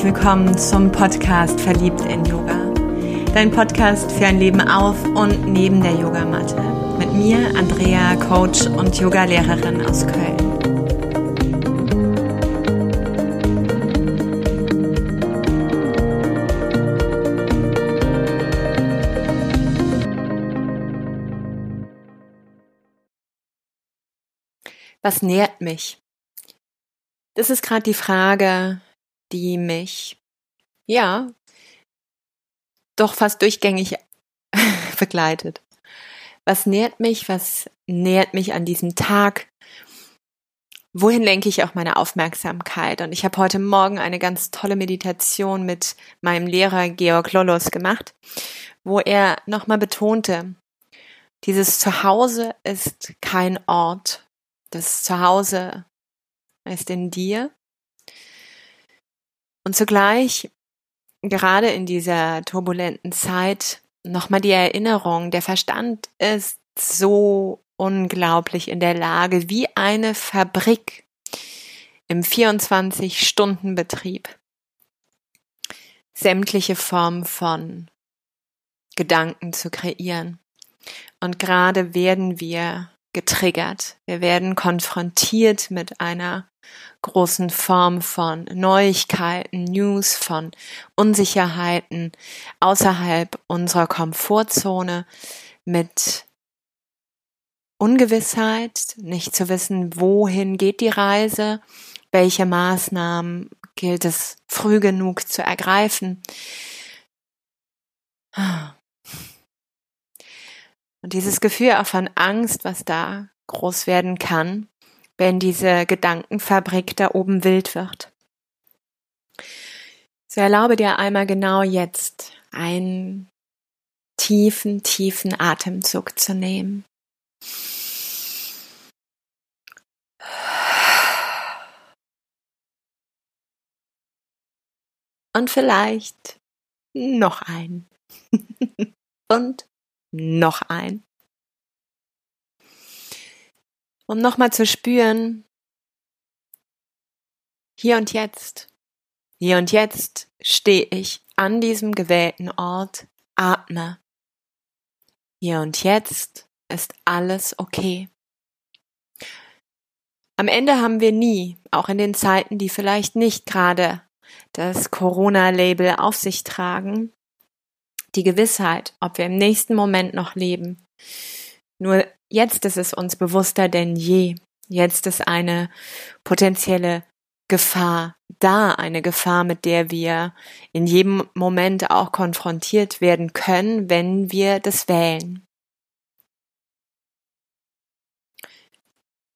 herzlich willkommen zum Podcast Verliebt in Yoga. Dein Podcast für ein Leben auf und neben der Yogamatte. Mit mir, Andrea, Coach und Yogalehrerin aus Köln. Was nährt mich? Das ist gerade die Frage, die mich, ja, doch fast durchgängig begleitet. Was nährt mich? Was nährt mich an diesem Tag? Wohin lenke ich auch meine Aufmerksamkeit? Und ich habe heute Morgen eine ganz tolle Meditation mit meinem Lehrer Georg Lollos gemacht, wo er nochmal betonte, dieses Zuhause ist kein Ort. Das Zuhause ist in dir und zugleich, gerade in dieser turbulenten Zeit, nochmal die Erinnerung, der Verstand ist so unglaublich in der Lage, wie eine Fabrik im 24-Stunden-Betrieb sämtliche Formen von Gedanken zu kreieren. Und gerade werden wir getriggert. Wir werden konfrontiert mit einer großen Form von Neuigkeiten, News, von Unsicherheiten außerhalb unserer Komfortzone, mit Ungewissheit, nicht zu wissen, wohin geht die Reise, welche Maßnahmen gilt es früh genug zu ergreifen. Und dieses Gefühl auch von Angst, was da groß werden kann, wenn diese Gedankenfabrik da oben wild wird. So erlaube dir einmal genau jetzt einen tiefen, tiefen Atemzug zu nehmen. Und vielleicht noch ein. Und noch ein um nochmal zu spüren, hier und jetzt, hier und jetzt stehe ich an diesem gewählten Ort, atme. Hier und jetzt ist alles okay. Am Ende haben wir nie, auch in den Zeiten, die vielleicht nicht gerade das Corona-Label auf sich tragen, die Gewissheit, ob wir im nächsten Moment noch leben. Nur Jetzt ist es uns bewusster denn je. Jetzt ist eine potenzielle Gefahr da, eine Gefahr, mit der wir in jedem Moment auch konfrontiert werden können, wenn wir das wählen.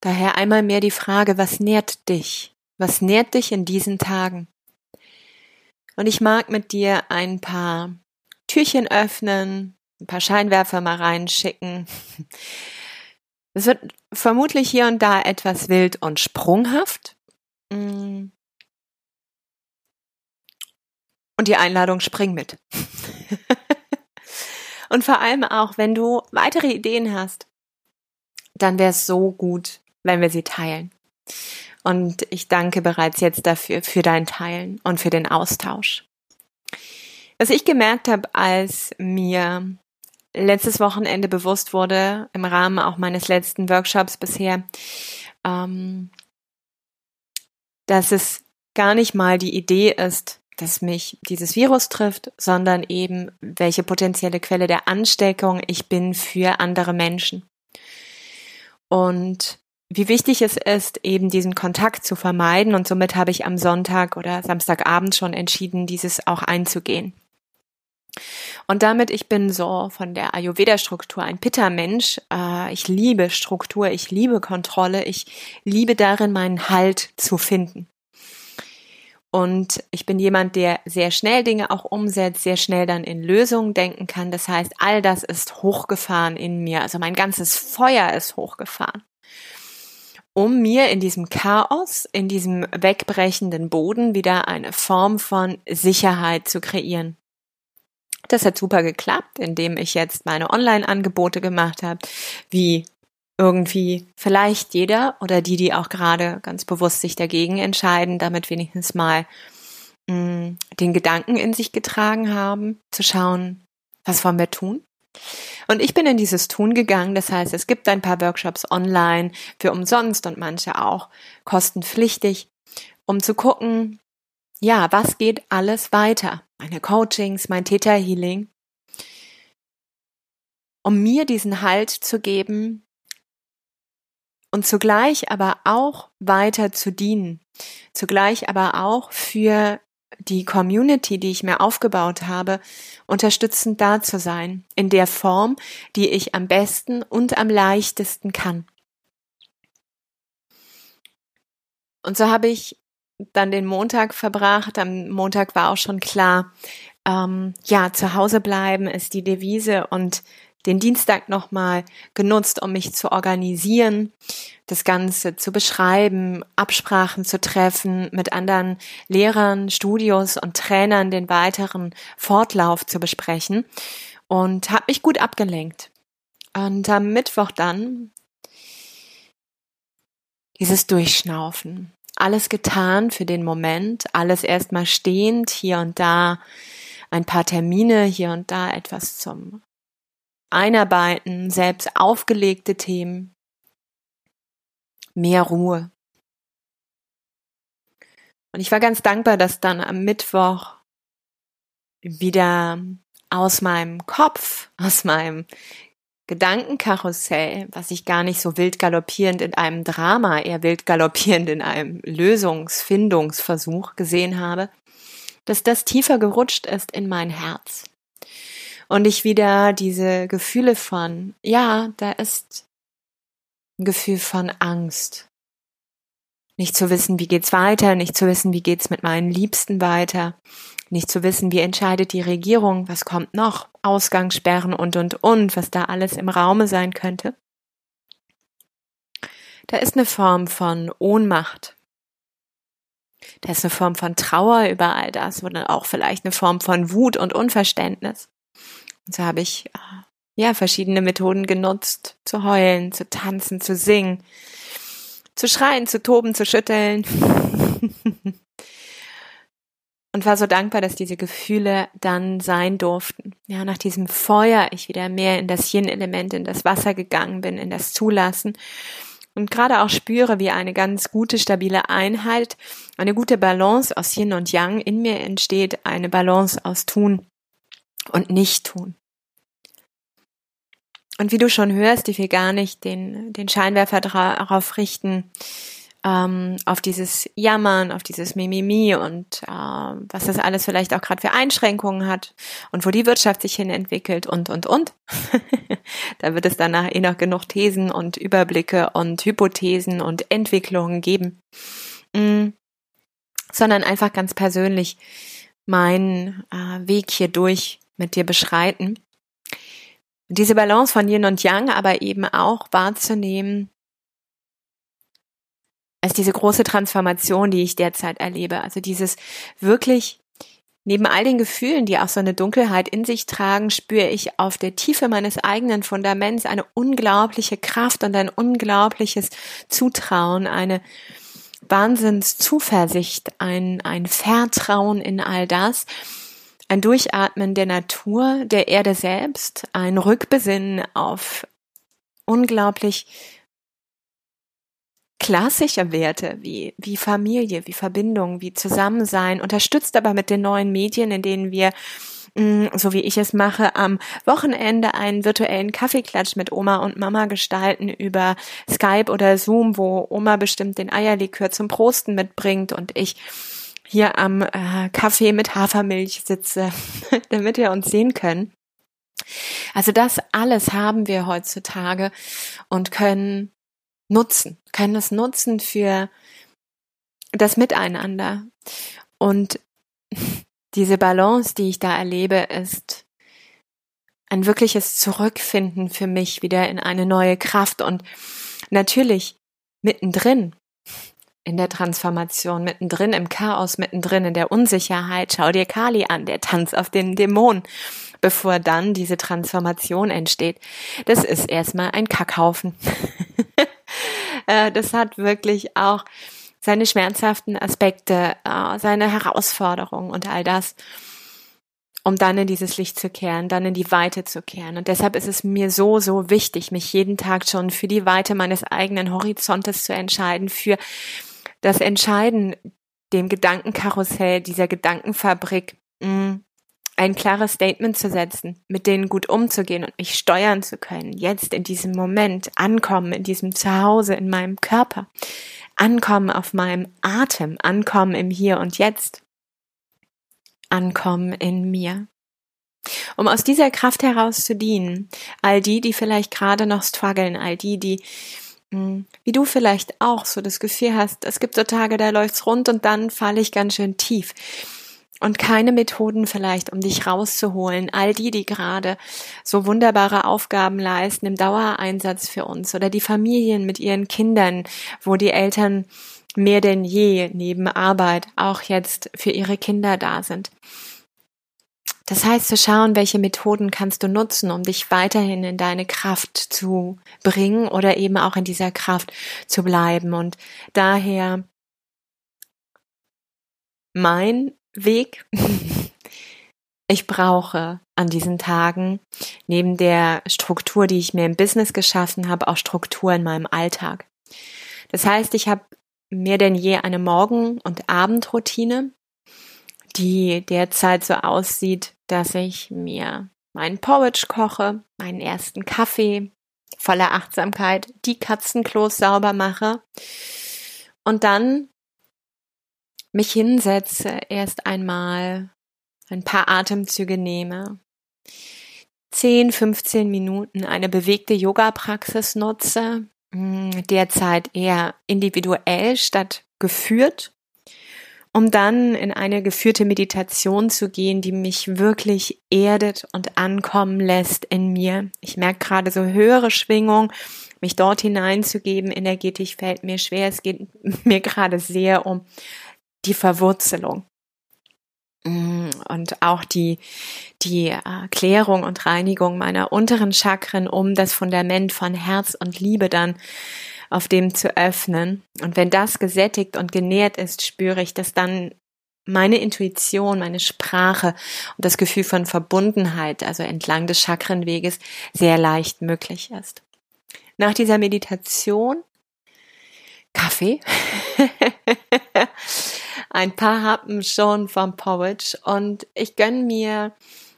Daher einmal mehr die Frage, was nährt dich? Was nährt dich in diesen Tagen? Und ich mag mit dir ein paar Türchen öffnen, ein paar Scheinwerfer mal reinschicken, es wird vermutlich hier und da etwas wild und sprunghaft. Mm. Und die Einladung spring mit. und vor allem auch, wenn du weitere Ideen hast, dann wäre es so gut, wenn wir sie teilen. Und ich danke bereits jetzt dafür, für dein Teilen und für den Austausch. Was ich gemerkt habe, als mir letztes Wochenende bewusst wurde, im Rahmen auch meines letzten Workshops bisher, ähm, dass es gar nicht mal die Idee ist, dass mich dieses Virus trifft, sondern eben, welche potenzielle Quelle der Ansteckung ich bin für andere Menschen. Und wie wichtig es ist, eben diesen Kontakt zu vermeiden. Und somit habe ich am Sonntag oder Samstagabend schon entschieden, dieses auch einzugehen. Und damit, ich bin so von der Ayurveda-Struktur ein Pitta-Mensch. Äh, ich liebe Struktur, ich liebe Kontrolle, ich liebe darin, meinen Halt zu finden. Und ich bin jemand, der sehr schnell Dinge auch umsetzt, sehr schnell dann in Lösungen denken kann. Das heißt, all das ist hochgefahren in mir. Also mein ganzes Feuer ist hochgefahren. Um mir in diesem Chaos, in diesem wegbrechenden Boden wieder eine Form von Sicherheit zu kreieren. Das hat super geklappt, indem ich jetzt meine Online-Angebote gemacht habe, wie irgendwie vielleicht jeder oder die, die auch gerade ganz bewusst sich dagegen entscheiden, damit wenigstens mal mh, mm, den Gedanken in sich getragen haben, zu schauen, was wollen wir tun? Und ich bin in dieses Tun gegangen. Das heißt, es gibt ein paar Workshops online für umsonst und manche auch kostenpflichtig, um zu gucken, ja, was geht alles weiter? Meine Coachings, mein Theta Healing. Um mir diesen Halt zu geben und zugleich aber auch weiter zu dienen. Zugleich aber auch für die Community, die ich mir aufgebaut habe, unterstützend da zu sein, in der Form, die ich am besten und am leichtesten kann. Und so habe ich dann den Montag verbracht. Am Montag war auch schon klar, ähm, ja, zu Hause bleiben ist die Devise und den Dienstag nochmal genutzt, um mich zu organisieren, das Ganze zu beschreiben, Absprachen zu treffen, mit anderen Lehrern, Studios und Trainern den weiteren Fortlauf zu besprechen und habe mich gut abgelenkt. Und am Mittwoch dann dieses Durchschnaufen. Alles getan für den Moment, alles erstmal stehend, hier und da ein paar Termine, hier und da etwas zum Einarbeiten, selbst aufgelegte Themen, mehr Ruhe. Und ich war ganz dankbar, dass dann am Mittwoch wieder aus meinem Kopf, aus meinem Gedankenkarussell, was ich gar nicht so wild galoppierend in einem Drama, eher wild galoppierend in einem Lösungsfindungsversuch gesehen habe, dass das tiefer gerutscht ist in mein Herz und ich wieder diese Gefühle von, ja, da ist ein Gefühl von Angst. Nicht zu wissen, wie geht's weiter, nicht zu wissen, wie geht's mit meinen Liebsten weiter, nicht zu wissen, wie entscheidet die Regierung, was kommt noch, Ausgangssperren und und und, was da alles im Raume sein könnte. Da ist eine Form von Ohnmacht. Da ist eine Form von Trauer über all das oder auch vielleicht eine Form von Wut und Unverständnis. Und so habe ich äh, ja verschiedene Methoden genutzt, zu heulen, zu tanzen, zu singen, zu schreien, zu toben, zu schütteln. und war so dankbar, dass diese Gefühle dann sein durften. Ja, nach diesem Feuer ich wieder mehr in das Yin-Element, in das Wasser gegangen bin, in das Zulassen und gerade auch spüre, wie eine ganz gute, stabile Einheit, eine gute Balance aus Yin und Yang in mir entsteht, eine Balance aus Tun und nicht tun. Und wie du schon hörst, ich will gar nicht den, den Scheinwerfer darauf richten, ähm, auf dieses Jammern, auf dieses Mimimi und äh, was das alles vielleicht auch gerade für Einschränkungen hat und wo die Wirtschaft sich hin entwickelt und, und, und. da wird es danach eh noch genug Thesen und Überblicke und Hypothesen und Entwicklungen geben. Mm, sondern einfach ganz persönlich meinen äh, Weg hier durch mit dir beschreiten. Diese Balance von Yin und Yang aber eben auch wahrzunehmen als diese große Transformation, die ich derzeit erlebe. Also dieses wirklich Neben all den Gefühlen, die auch so eine Dunkelheit in sich tragen, spüre ich auf der Tiefe meines eigenen Fundaments eine unglaubliche Kraft und ein unglaubliches Zutrauen, eine Wahnsinnszuversicht, ein, ein Vertrauen in all das, ein Durchatmen der Natur, der Erde selbst, ein Rückbesinnen auf unglaublich klassische Werte wie, wie Familie, wie Verbindung, wie Zusammensein, unterstützt aber mit den neuen Medien, in denen wir mm, so wie ich es mache, am Wochenende einen virtuellen Kaffeeklatsch mit Oma und Mama gestalten über Skype oder Zoom, wo Oma bestimmt den Eierlikör zum Prosten mitbringt und ich hier am äh, Kaffee mit Hafermilch sitze, damit wir uns sehen können. Also das alles haben wir heutzutage und können nutzen, können es nutzen für das Miteinander. Und diese Balance, die ich da erlebe, ist ein wirkliches Zurückfinden für mich wieder in eine neue Kraft und natürlich mittendrin in der Transformation, mittendrin im Chaos, mittendrin in der Unsicherheit. Schau dir Kali an, der Tanz auf den Dämon, bevor dann diese Transformation entsteht. Das ist erstmal ein Kackhaufen. Äh, das hat wirklich auch seine schmerzhaften Aspekte, äh, seine Herausforderungen und all das, um dann in dieses Licht zu kehren, dann in die Weite zu kehren. Und deshalb ist es mir so, so wichtig, mich jeden Tag schon für die Weite meines eigenen Horizontes zu entscheiden, für das Entscheiden, dem Gedankenkarussell, dieser Gedankenfabrik, mm, ein klares Statement zu setzen, mit denen gut umzugehen und mich steuern zu können, jetzt in diesem Moment ankommen, in diesem Zuhause, in meinem Körper, ankommen auf meinem Atem, ankommen im Hier und Jetzt, ankommen in mir. Um aus dieser Kraft heraus zu dienen, all die, die vielleicht gerade noch strugglen, all die, die hm, wie du vielleicht auch so das Gefühl hast, es gibt so Tage, da läuft's rund und dann falle ich ganz schön tief. Und keine Methoden vielleicht, um dich rauszuholen. All die, die gerade so wunderbare Aufgaben leisten im Dauereinsatz für uns oder die Familien mit ihren Kindern, wo die Eltern mehr denn je neben Arbeit auch jetzt für ihre Kinder da sind. Das heißt, zu schauen, welche Methoden kannst du nutzen, um dich weiterhin in deine Kraft zu bringen oder eben auch in dieser Kraft zu bleiben. Und daher mein Weg. Ich brauche an diesen Tagen neben der Struktur, die ich mir im Business geschaffen habe, auch Struktur in meinem Alltag. Das heißt, ich habe mehr denn je eine Morgen- und Abendroutine, die derzeit so aussieht, dass ich mir meinen Porridge koche, meinen ersten Kaffee voller Achtsamkeit, die Katzenklos sauber mache und dann mich hinsetze, erst einmal ein paar Atemzüge nehme, 10, 15 Minuten eine bewegte Yoga-Praxis nutze, hm, derzeit eher individuell statt geführt, um dann in eine geführte Meditation zu gehen, die mich wirklich erdet und ankommen lässt in mir. Ich merke gerade so höhere Schwingung, mich dort hineinzugeben, energetisch fällt mir schwer. Es geht mir gerade sehr um die Verwurzelung. Mm, und auch die, die äh, Klärung und Reinigung meiner unteren Chakren, um das Fundament von Herz und Liebe dann auf dem zu öffnen. Und wenn das gesättigt und genährt ist, spüre ich, dass dann meine Intuition, meine Sprache und das Gefühl von Verbundenheit, also entlang des Chakrenweges, sehr leicht möglich ist. Nach dieser Meditation Kaffee ein paar Happen schon vom Porridge und ich gönne mir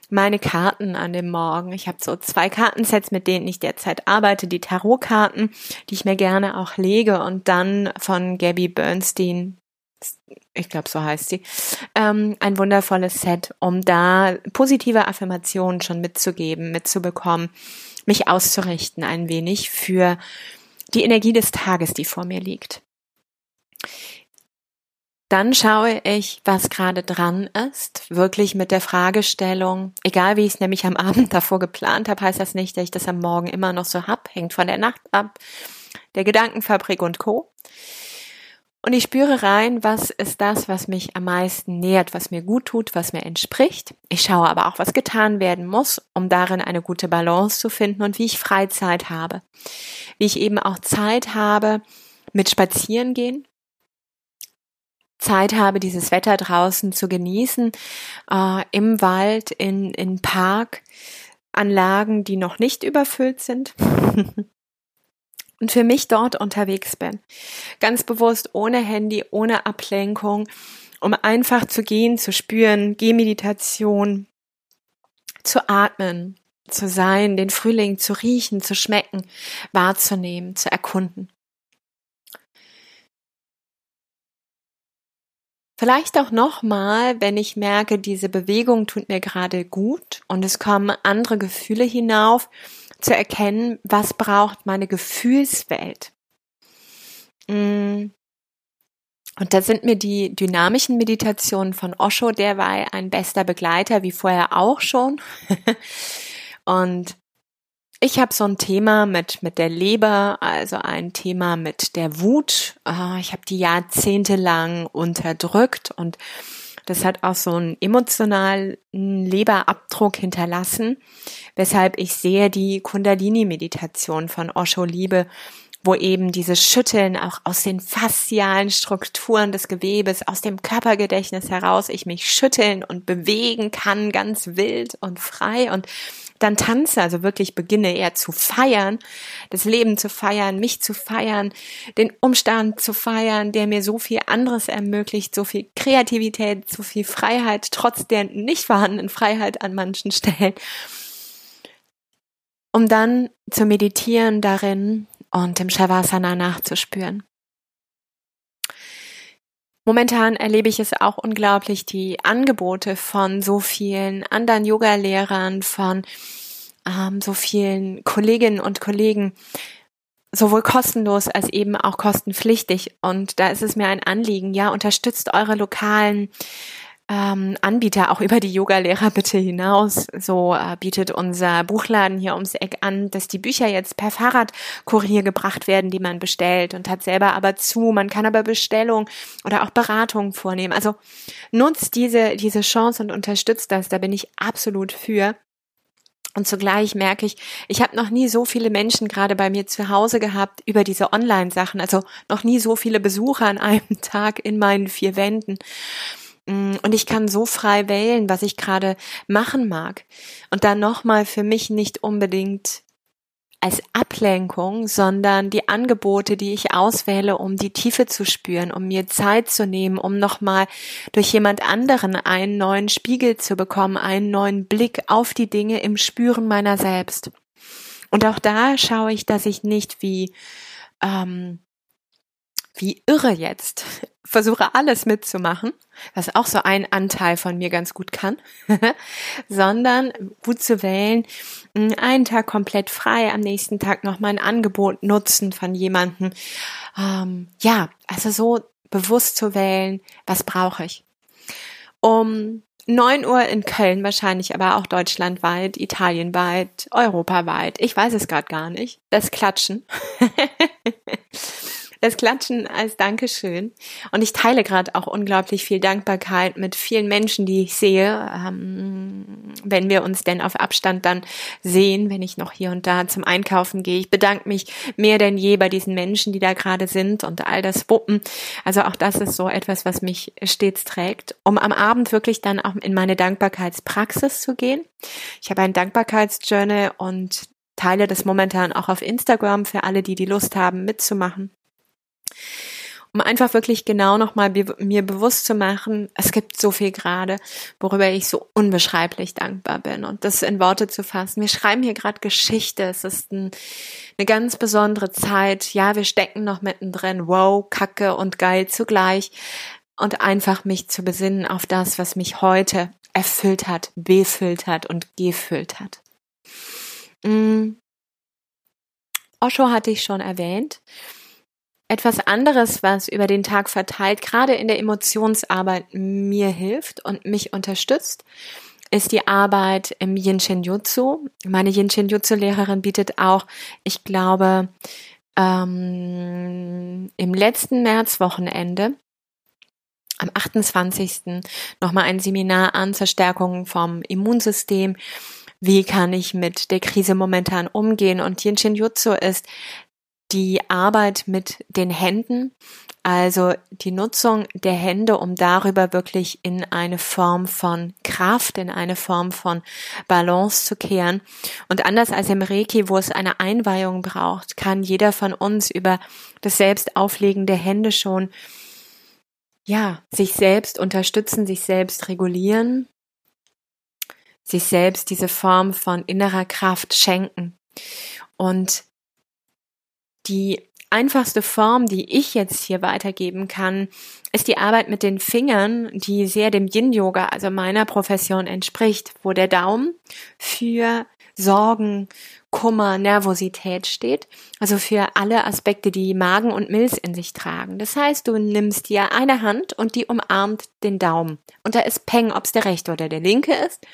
meine Karten an dem Morgen. Ich habe so zwei Kartensets, mit denen ich derzeit arbeite, die Tarotkarten, die ich mir gerne auch lege und dann von Gabby Bernstein, ich glaube so heißt sie, ähm, ein wundervolles Set, um da positive Affirmationen schon mitzugeben, mitzubekommen, mich auszurichten ein wenig für die Energie des Tages, die vor mir liegt. Dann schaue ich, was gerade dran ist, wirklich mit der Fragestellung, egal wie ich es nämlich am Abend davor geplant habe, heißt das nicht, dass ich das am Morgen immer noch so hab, hängt von der Nacht ab, der Gedankenfabrik und Co. Und ich spüre rein, was ist das, was mich am meisten nährt, was mir gut tut, was mir entspricht. Ich schaue aber auch, was getan werden muss, um darin eine gute Balance zu finden und wie ich Freizeit habe. Wie ich eben auch Zeit habe mit Spazierengehen, Zeit habe, dieses Wetter draußen zu genießen, äh, im Wald, in, in Parkanlagen, die noch nicht überfüllt sind. und für mich dort unterwegs bin. Ganz bewusst ohne Handy, ohne Ablenkung, um einfach zu gehen, zu spüren, Gehmeditation, zu atmen, zu sein, den Frühling zu riechen, zu schmecken, wahrzunehmen, zu erkunden. Vielleicht auch nochmal, wenn ich merke, diese Bewegung tut mir gerade gut und es kommen andere Gefühle hinauf, zu erkennen, was braucht meine Gefühlswelt. Mm. Und da sind mir die dynamischen Meditationen von Osho, der war ein bester Begleiter, wie vorher auch schon. und ich habe so ein Thema mit, mit der Leber, also ein Thema mit der Wut. Ah, ich habe die jahrzehntelang unterdrückt und das hat auch so einen emotionalen Leberabdruck hinterlassen, weshalb ich sehr die Kundalini-Meditation von Osho liebe, wo eben dieses Schütteln auch aus den faszialen Strukturen des Gewebes, aus dem Körpergedächtnis heraus, ich mich schütteln und bewegen kann, ganz wild und frei und dann tanze, also wirklich beginne eher zu feiern, das Leben zu feiern, mich zu feiern, den Umstand zu feiern, der mir so viel anderes ermöglicht, so viel Kreativität, so viel Freiheit, trotz der nicht vorhandenen Freiheit an manchen Stellen, um dann zu meditieren darin und im Shavasana nachzuspüren. Momentan erlebe ich es auch unglaublich, die Angebote von so vielen anderen Yoga-Lehrern, von ähm, so vielen Kolleginnen und Kollegen, sowohl kostenlos als eben auch kostenpflichtig. Und da ist es mir ein Anliegen, ja, unterstützt eure lokalen ähm, Anbieter auch über die Yoga-Lehrer bitte hinaus. So äh, bietet unser Buchladen hier ums Eck an, dass die Bücher jetzt per Fahrradkurier gebracht werden, die man bestellt und hat selber aber zu. Man kann aber Bestellung oder auch Beratung vornehmen. Also nutzt diese, diese Chance und unterstützt das. Da bin ich absolut für. Und zugleich merke ich, ich habe noch nie so viele Menschen gerade bei mir zu Hause gehabt über diese Online-Sachen, also noch nie so viele Besucher an einem Tag in meinen vier Wänden. Mm, und ich kann so frei wählen, was ich gerade machen mag. Und dann nochmal für mich nicht unbedingt als Ablenkung, sondern die Angebote, die ich auswähle, um die Tiefe zu spüren, um mir Zeit zu nehmen, um nochmal durch jemand anderen einen neuen Spiegel zu bekommen, einen neuen Blick auf die Dinge im Spüren meiner selbst. Und auch da schaue ich, dass ich nicht wie ähm, wie irre jetzt versuche alles mitzumachen, was auch so ein Anteil von mir ganz gut kann, sondern gut zu wählen, einen Tag komplett frei, am nächsten Tag noch mal ein Angebot nutzen von jemandem. Ähm, ja, also so bewusst zu wählen, was brauche ich. Um 9 Uhr in Köln wahrscheinlich, aber auch deutschlandweit, italienweit, europaweit. Ich weiß es gerade gar nicht. Das Klatschen. das Klatschen als Dankeschön. Und ich teile gerade auch unglaublich viel Dankbarkeit mit vielen Menschen, die ich sehe, ähm, wenn wir uns denn auf Abstand dann sehen, wenn ich noch hier und da zum Einkaufen gehe. Ich bedanke mich mehr denn je bei diesen Menschen, die da gerade sind und all das Wuppen. Also auch das ist so etwas, was mich stets trägt, um am Abend wirklich dann auch in meine Dankbarkeitspraxis zu gehen. Ich habe ein Dankbarkeitsjournal und teile das momentan auch auf Instagram für alle, die die Lust haben, mitzumachen um einfach wirklich genau nochmal mir bewusst zu machen, es gibt so viel gerade, worüber ich so unbeschreiblich dankbar bin und das in Worte zu fassen. Wir schreiben hier gerade Geschichte, es ist ein, eine ganz besondere Zeit. Ja, wir stecken noch mittendrin. Wow, Kacke und geil zugleich. Und einfach mich zu besinnen auf das, was mich heute erfüllt hat, befüllt hat und gefüllt hat. Mm. Osho hatte ich schon erwähnt. Etwas anderes, was über den Tag verteilt, gerade in der Emotionsarbeit mir hilft und mich unterstützt, ist die Arbeit im Yin Shin Jutsu. Meine Yin Shin Jutsu Lehrerin bietet auch, ich glaube, ähm, im letzten Märzwochenende am 28. nochmal ein Seminar an zur Stärkung vom Immunsystem. Wie kann ich mit der Krise momentan umgehen? Und Yin Shin Jutsu ist die Arbeit mit den Händen, also die Nutzung der Hände, um darüber wirklich in eine Form von Kraft, in eine Form von Balance zu kehren. Und anders als im Reiki, wo es eine Einweihung braucht, kann jeder von uns über das Selbstauflegen der Hände schon ja, sich selbst unterstützen, sich selbst regulieren, sich selbst diese Form von innerer Kraft schenken. Und die einfachste Form, die ich jetzt hier weitergeben kann, ist die Arbeit mit den Fingern, die sehr dem Yin-Yoga, also meiner Profession entspricht, wo der Daumen für Sorgen, Kummer, Nervosität steht, also für alle Aspekte, die Magen und Milz in sich tragen. Das heißt, du nimmst dir eine Hand und die umarmt den Daumen. Und da ist Peng, ob es der rechte oder der linke ist.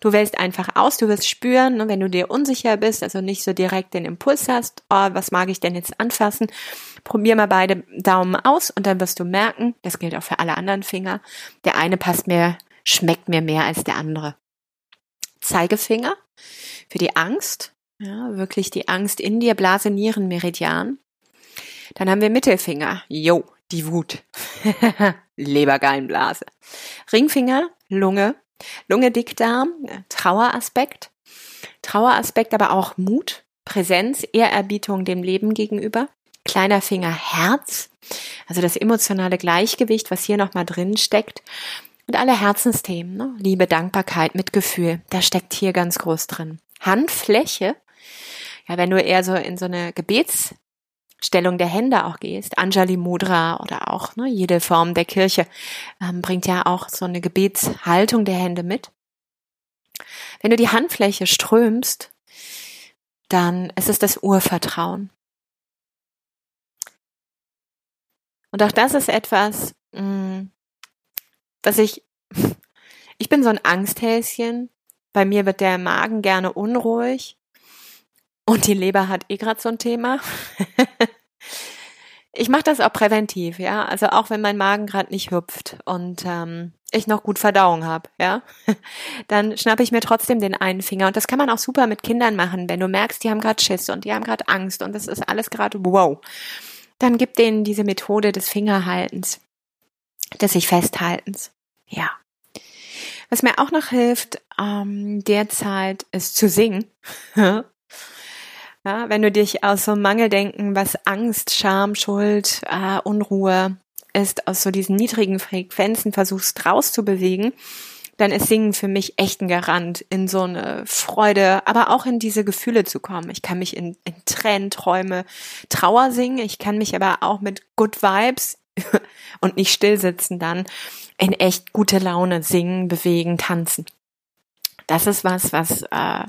Du wählst einfach aus, du wirst spüren, ne, wenn du dir unsicher bist, also nicht so direkt den Impuls hast, oh, was mag ich denn jetzt anfassen, probier mal beide Daumen aus und dann wirst du merken, das gilt auch für alle anderen Finger, der eine passt mir, schmeckt mir mehr als der andere. Zeigefinger für die Angst, ja, wirklich die Angst in dir, Blase, Nieren, Meridian. Dann haben wir Mittelfinger. Jo, die Wut. Lebergallenblase. Ringfinger, Lunge. Lunge, Dickdarm, Traueraspekt. Traueraspekt, aber auch Mut, Präsenz, Ehrerbietung dem Leben gegenüber. Kleiner Finger, Herz. Also das emotionale Gleichgewicht, was hier nochmal drin steckt. Und alle Herzensthemen, ne? Liebe, Dankbarkeit, Mitgefühl, da steckt hier ganz groß drin. Handfläche, ja, wenn du eher so in so eine Gebetsstellung der Hände auch gehst, Anjali Mudra oder auch ne, jede Form der Kirche ähm, bringt ja auch so eine Gebetshaltung der Hände mit. Wenn du die Handfläche strömst, dann ist es das Urvertrauen. Und auch das ist etwas, mh, mm, dass ich, ich bin so ein Angsthäschen. Bei mir wird der Magen gerne unruhig. Und die Leber hat eh gerade so ein Thema. ich mache das auch präventiv, ja. Also auch wenn mein Magen gerade nicht hüpft und ähm, ich noch gut Verdauung habe, ja, dann schnappe ich mir trotzdem den einen Finger. Und das kann man auch super mit Kindern machen, wenn du merkst, die haben gerade Schiss und die haben gerade Angst und das ist alles gerade wow. Dann gib denen diese Methode des Fingerhaltens, des sich Festhaltens. Ja. Was mir auch noch hilft, ähm, derzeit ist zu singen. ja, wenn du dich aus so Mangeldenken, was Angst, Scham, Schuld, äh, Unruhe ist, aus so diesen niedrigen Frequenzen versuchst rauszubewegen, dann ist Singen für mich echt ein Garant, in so eine Freude, aber auch in diese Gefühle zu kommen. Ich kann mich in, in Tränen, Träume, Trauer singen. Ich kann mich aber auch mit Good Vibes und nicht stillsitzen dann in echt gute Laune singen, bewegen, tanzen. Das ist was, was äh,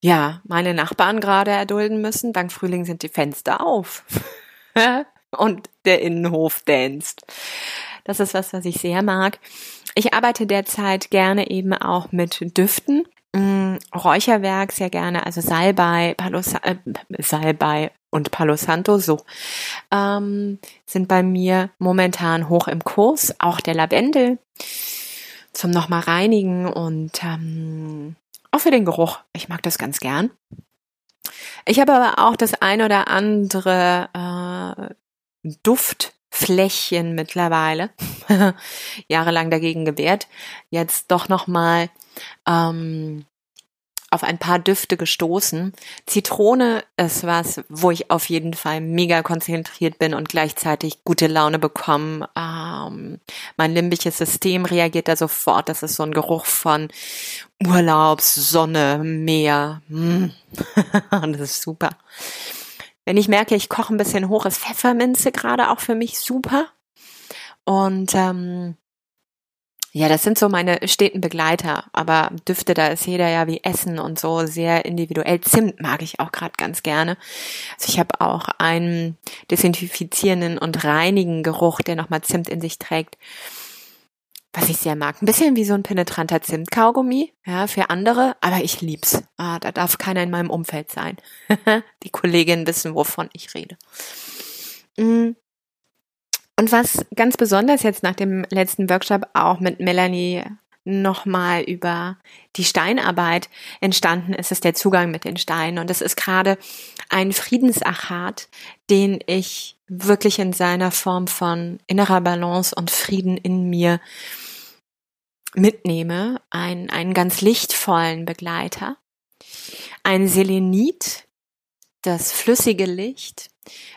ja meine Nachbarn gerade erdulden müssen. Dank Frühling sind die Fenster auf und der Innenhof danst. Das ist was, was ich sehr mag. Ich arbeite derzeit gerne eben auch mit Düften. Mm, Räucherwerk sehr gerne, also Salbei, Palo, äh, Salbei, und Palo Santo so ähm, sind bei mir momentan hoch im Kurs. Auch der Lavendel zum nochmal reinigen und ähm, auch für den Geruch. Ich mag das ganz gern. Ich habe aber auch das ein oder andere äh, Duftfläschchen mittlerweile jahrelang dagegen gewehrt. Jetzt doch nochmal ähm, auf ein paar Düfte gestoßen. Zitrone ist was, wo ich auf jeden Fall mega konzentriert bin und gleichzeitig gute Laune bekomme. Ähm, mein limbisches System reagiert da sofort. Das ist so ein Geruch von Urlaub, Sonne, Meer. Mm. das ist super. Wenn ich merke, ich koche ein bisschen hoch, ist Pfefferminze gerade auch für mich super. Und ähm, ja, das sind so meine steten Begleiter. Aber Düfte, da ist jeder ja wie Essen und so sehr individuell. Zimt mag ich auch gerade ganz gerne. Also ich habe auch einen desinfizierenden und reinigen Geruch, der nochmal Zimt in sich trägt. Was ich sehr mag. Ein bisschen wie so ein penetranter Zimtkaugummi, ja, für andere, aber ich lieb's. Ah, da darf keiner in meinem Umfeld sein. Die Kolleginnen wissen, wovon ich rede. Mm. Und was ganz besonders jetzt nach dem letzten Workshop auch mit Melanie nochmal über die Steinarbeit entstanden ist, ist der Zugang mit den Steinen. Und das ist gerade ein Friedensachat, den ich wirklich in seiner Form von innerer Balance und Frieden in mir mitnehme. Ein, einen ganz lichtvollen Begleiter. Ein Selenit, das flüssige Licht,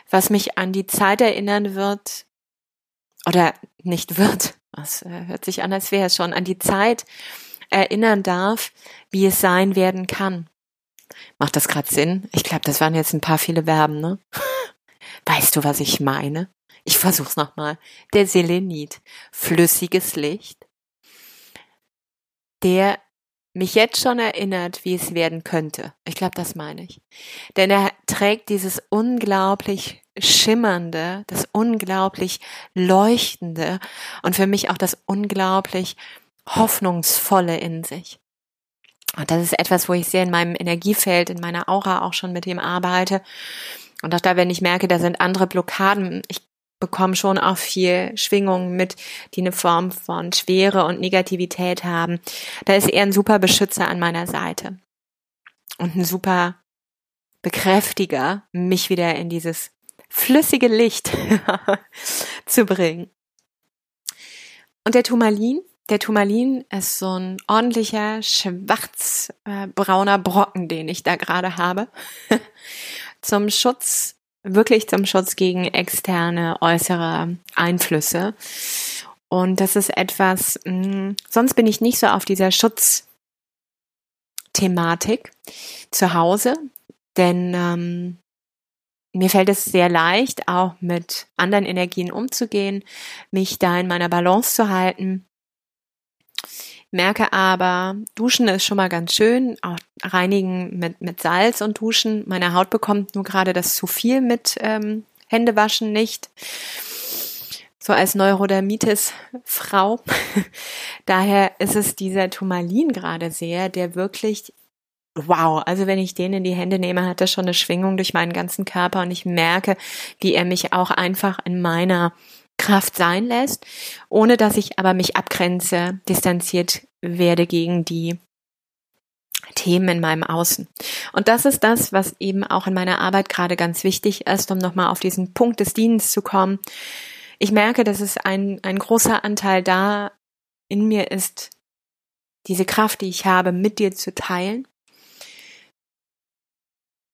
was mich an die Zeit erinnern wird, oder nicht wird, das äh, hört sich an, als wäre es schon, an die Zeit erinnern darf, wie es sein werden kann. Macht das gerade Sinn? Ich glaube, das waren jetzt ein paar viele Verben, ne? Weißt du, was ich meine? Ich versuch's nochmal. Der Selenit, flüssiges Licht, der mich jetzt schon erinnert, wie es werden könnte. Ich glaube, das meine ich. Denn er trägt dieses unglaublich schimmernde, das unglaublich leuchtende und für mich auch das unglaublich hoffnungsvolle in sich. Und das ist etwas, wo ich sehr in meinem Energiefeld, in meiner Aura auch schon mit ihm arbeite. Und auch da, wenn ich merke, da sind andere Blockaden, ich bekomme schon auch viel Schwingungen mit, die eine Form von Schwere und Negativität haben. Da ist er ein super Beschützer an meiner Seite. Und ein super Bekräftiger, mich wieder in dieses flüssige Licht zu bringen. Und der Turmalin, der Turmalin ist so ein ordentlicher schwarzbrauner Brocken, den ich da gerade habe. zum Schutz, wirklich zum Schutz gegen externe, äußere Einflüsse. Und das ist etwas, mh, hm, sonst bin ich nicht so auf dieser Schutzthematik zu Hause, denn ähm, mir fällt es sehr leicht, auch mit anderen Energien umzugehen, mich da in meiner Balance zu halten. Merke aber, Duschen ist schon mal ganz schön, auch reinigen mit, mit Salz und Duschen. Meine Haut bekommt nur gerade das zu viel mit ähm, Händewaschen nicht. So als Neurodermitis-Frau. Daher ist es dieser Turmalin gerade sehr, der wirklich wow, also wenn ich den in die Hände nehme, hat er schon eine Schwingung durch meinen ganzen Körper und ich merke, wie er mich auch einfach in meiner Kraft sein lässt, ohne dass ich aber mich abgrenze, distanziert werde gegen die Themen in meinem Außen. Und das ist das, was eben auch in meiner Arbeit gerade ganz wichtig ist, um nochmal auf diesen Punkt des Dienens zu kommen. Ich merke, dass es ein, ein großer Anteil da in mir ist, diese Kraft, die ich habe, mit dir zu teilen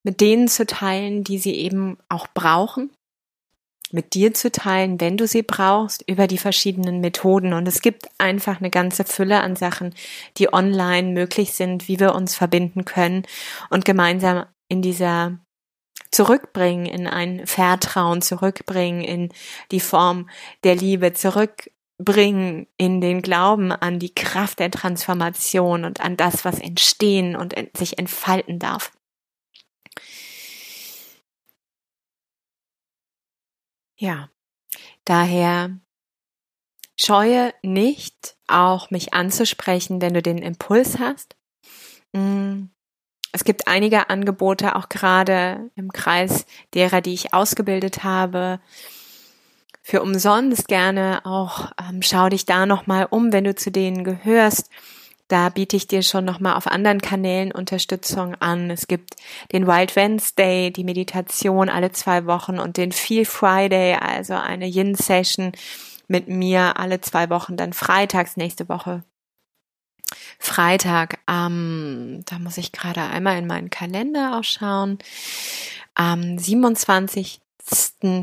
mit denen zu teilen, die sie eben auch brauchen, mit dir zu teilen, wenn du sie brauchst, über die verschiedenen Methoden. Und es gibt einfach eine ganze Fülle an Sachen, die online möglich sind, wie wir uns verbinden können und gemeinsam in dieser zurückbringen, in ein Vertrauen zurückbringen, in die Form der Liebe zurückbringen, in den Glauben an die Kraft der Transformation und an das, was entstehen und sich entfalten darf. Ja, daher scheue nicht, auch mich anzusprechen, wenn du den Impuls hast. Mm, es gibt einige Angebote, auch gerade im Kreis derer, die ich ausgebildet habe, für umsonst gerne auch. Ähm, schau dich da nochmal um, wenn du zu denen gehörst. Da biete ich dir schon nochmal auf anderen Kanälen Unterstützung an. Es gibt den Wild Wednesday, die Meditation alle zwei Wochen und den Feel Friday, also eine Yin-Session mit mir alle zwei Wochen, dann freitags nächste Woche. Freitag, ähm, da muss ich gerade einmal in meinen Kalender ausschauen. Am 27.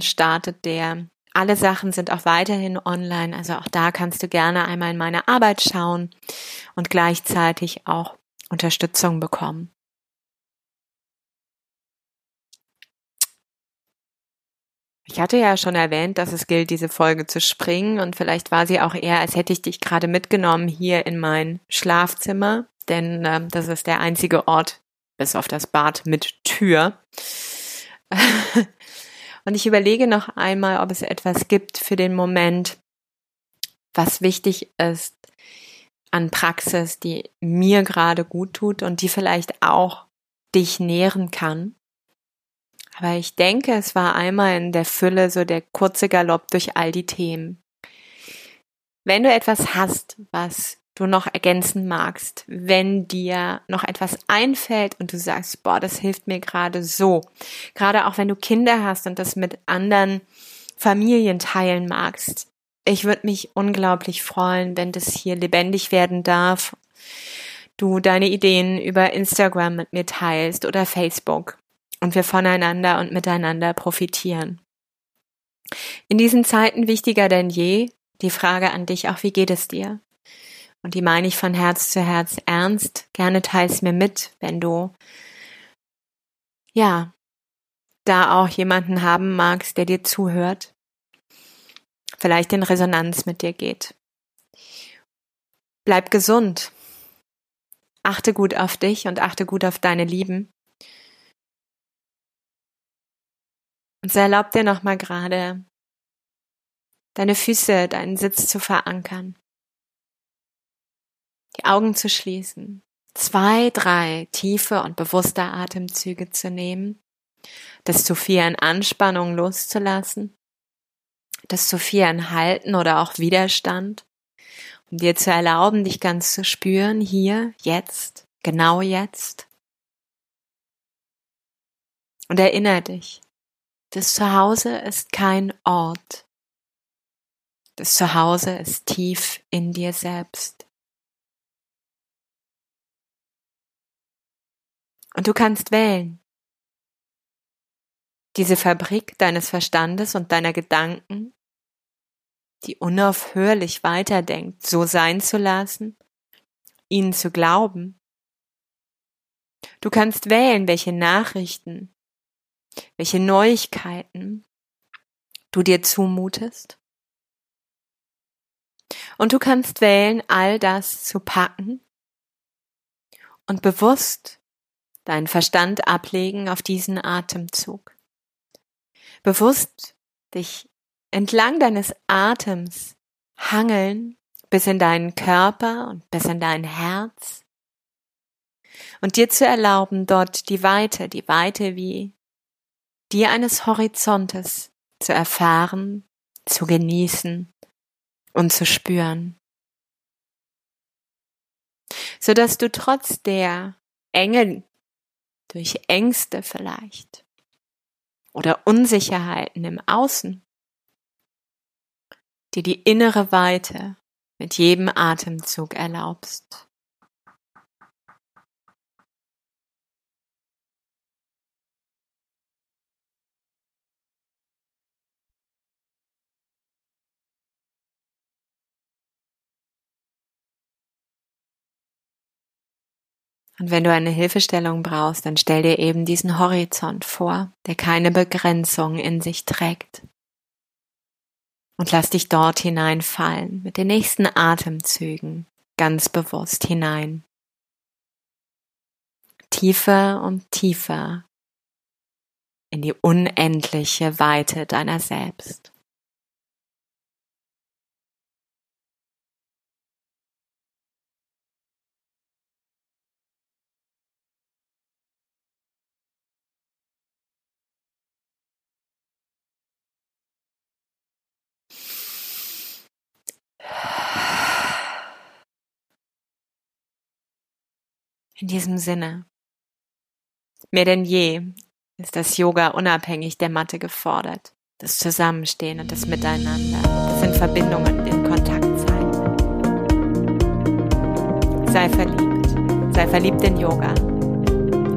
startet der alle Sachen sind auch weiterhin online, also auch da kannst du gerne einmal in meine Arbeit schauen und gleichzeitig auch Unterstützung bekommen. Ich hatte ja schon erwähnt, dass es gilt, diese Folge zu springen und vielleicht war sie auch eher, als hätte ich dich gerade mitgenommen hier in mein Schlafzimmer, denn äh, das ist der einzige Ort, bis auf das Bad mit Tür, Und ich überlege noch einmal, ob es etwas gibt für den Moment, was wichtig ist an Praxis, die mir gerade gut tut und die vielleicht auch dich nähren kann. Aber ich denke, es war einmal in der Fülle so der kurze Galopp durch all die Themen. Wenn du etwas hast, was du noch ergänzen magst, wenn dir noch etwas einfällt und du sagst, boah, das hilft mir gerade so. Gerade auch wenn du Kinder hast und das mit anderen Familien teilen magst. Ich würde mich unglaublich freuen, wenn das hier lebendig werden darf. Du deine Ideen über Instagram mit mir teilst oder Facebook und wir voneinander und miteinander profitieren. In diesen Zeiten wichtiger denn je die Frage an dich auch, wie geht es dir? Und die meine ich von Herz zu Herz ernst. Gerne teils mir mit, wenn du, ja, da auch jemanden haben magst, der dir zuhört, vielleicht in Resonanz mit dir geht. Bleib gesund. Achte gut auf dich und achte gut auf deine Lieben. Und so erlaub dir nochmal gerade, deine Füße, deinen Sitz zu verankern die Augen zu schließen, zwei, drei tiefe und bewusste Atemzüge zu nehmen, das zu viel an Anspannung loszulassen, das zu viel an Halten oder auch Widerstand, um dir zu erlauben, dich ganz zu spüren, hier, jetzt, genau jetzt. Und erinnere dich, Das Zuhause ist kein Ort. Das Zuhause ist tief in dir selbst. Und du kannst wählen. Diese Fabrik deines Verstandes und deiner Gedanken, die unaufhörlich weiterdenkt, so sein zu lassen, ihnen zu glauben. Du kannst wählen, welche Nachrichten, welche Neuigkeiten du dir zumutest. Und du kannst wählen, all das zu packen und bewusst deinen Verstand ablegen auf diesen Atemzug. Bewusst dich entlang deines Atems hangeln bis in deinen Körper und bis in dein Herz und dir zu erlauben, dort die Weite, die Weite wie die eines Horizontes zu erfahren, zu genießen und zu spüren. So dass du trotz der Enge durch Ängste vielleicht oder Unsicherheiten im Außen, dir die innere Weite mit jedem Atemzug erlaubst. Und wenn du eine Hilfestellung brauchst, dann stell dir eben diesen Horizont vor, der keine Begrenzung in sich trägt. Und lass dich dort hineinfallen, mit den nächsten Atemzügen ganz bewusst hinein. Tiefer und tiefer in die unendliche Weite deiner selbst. In diesem Sinne, mehr denn je ist das Yoga unabhängig der Matte gefordert. Das Zusammenstehen und das Miteinander, das sind Verbindungen, den Kontakt sein. Sei verliebt, sei verliebt in Yoga.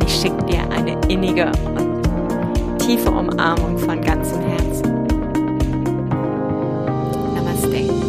Ich schicke dir eine innige und tiefe Umarmung von ganzem Herzen. Namaste.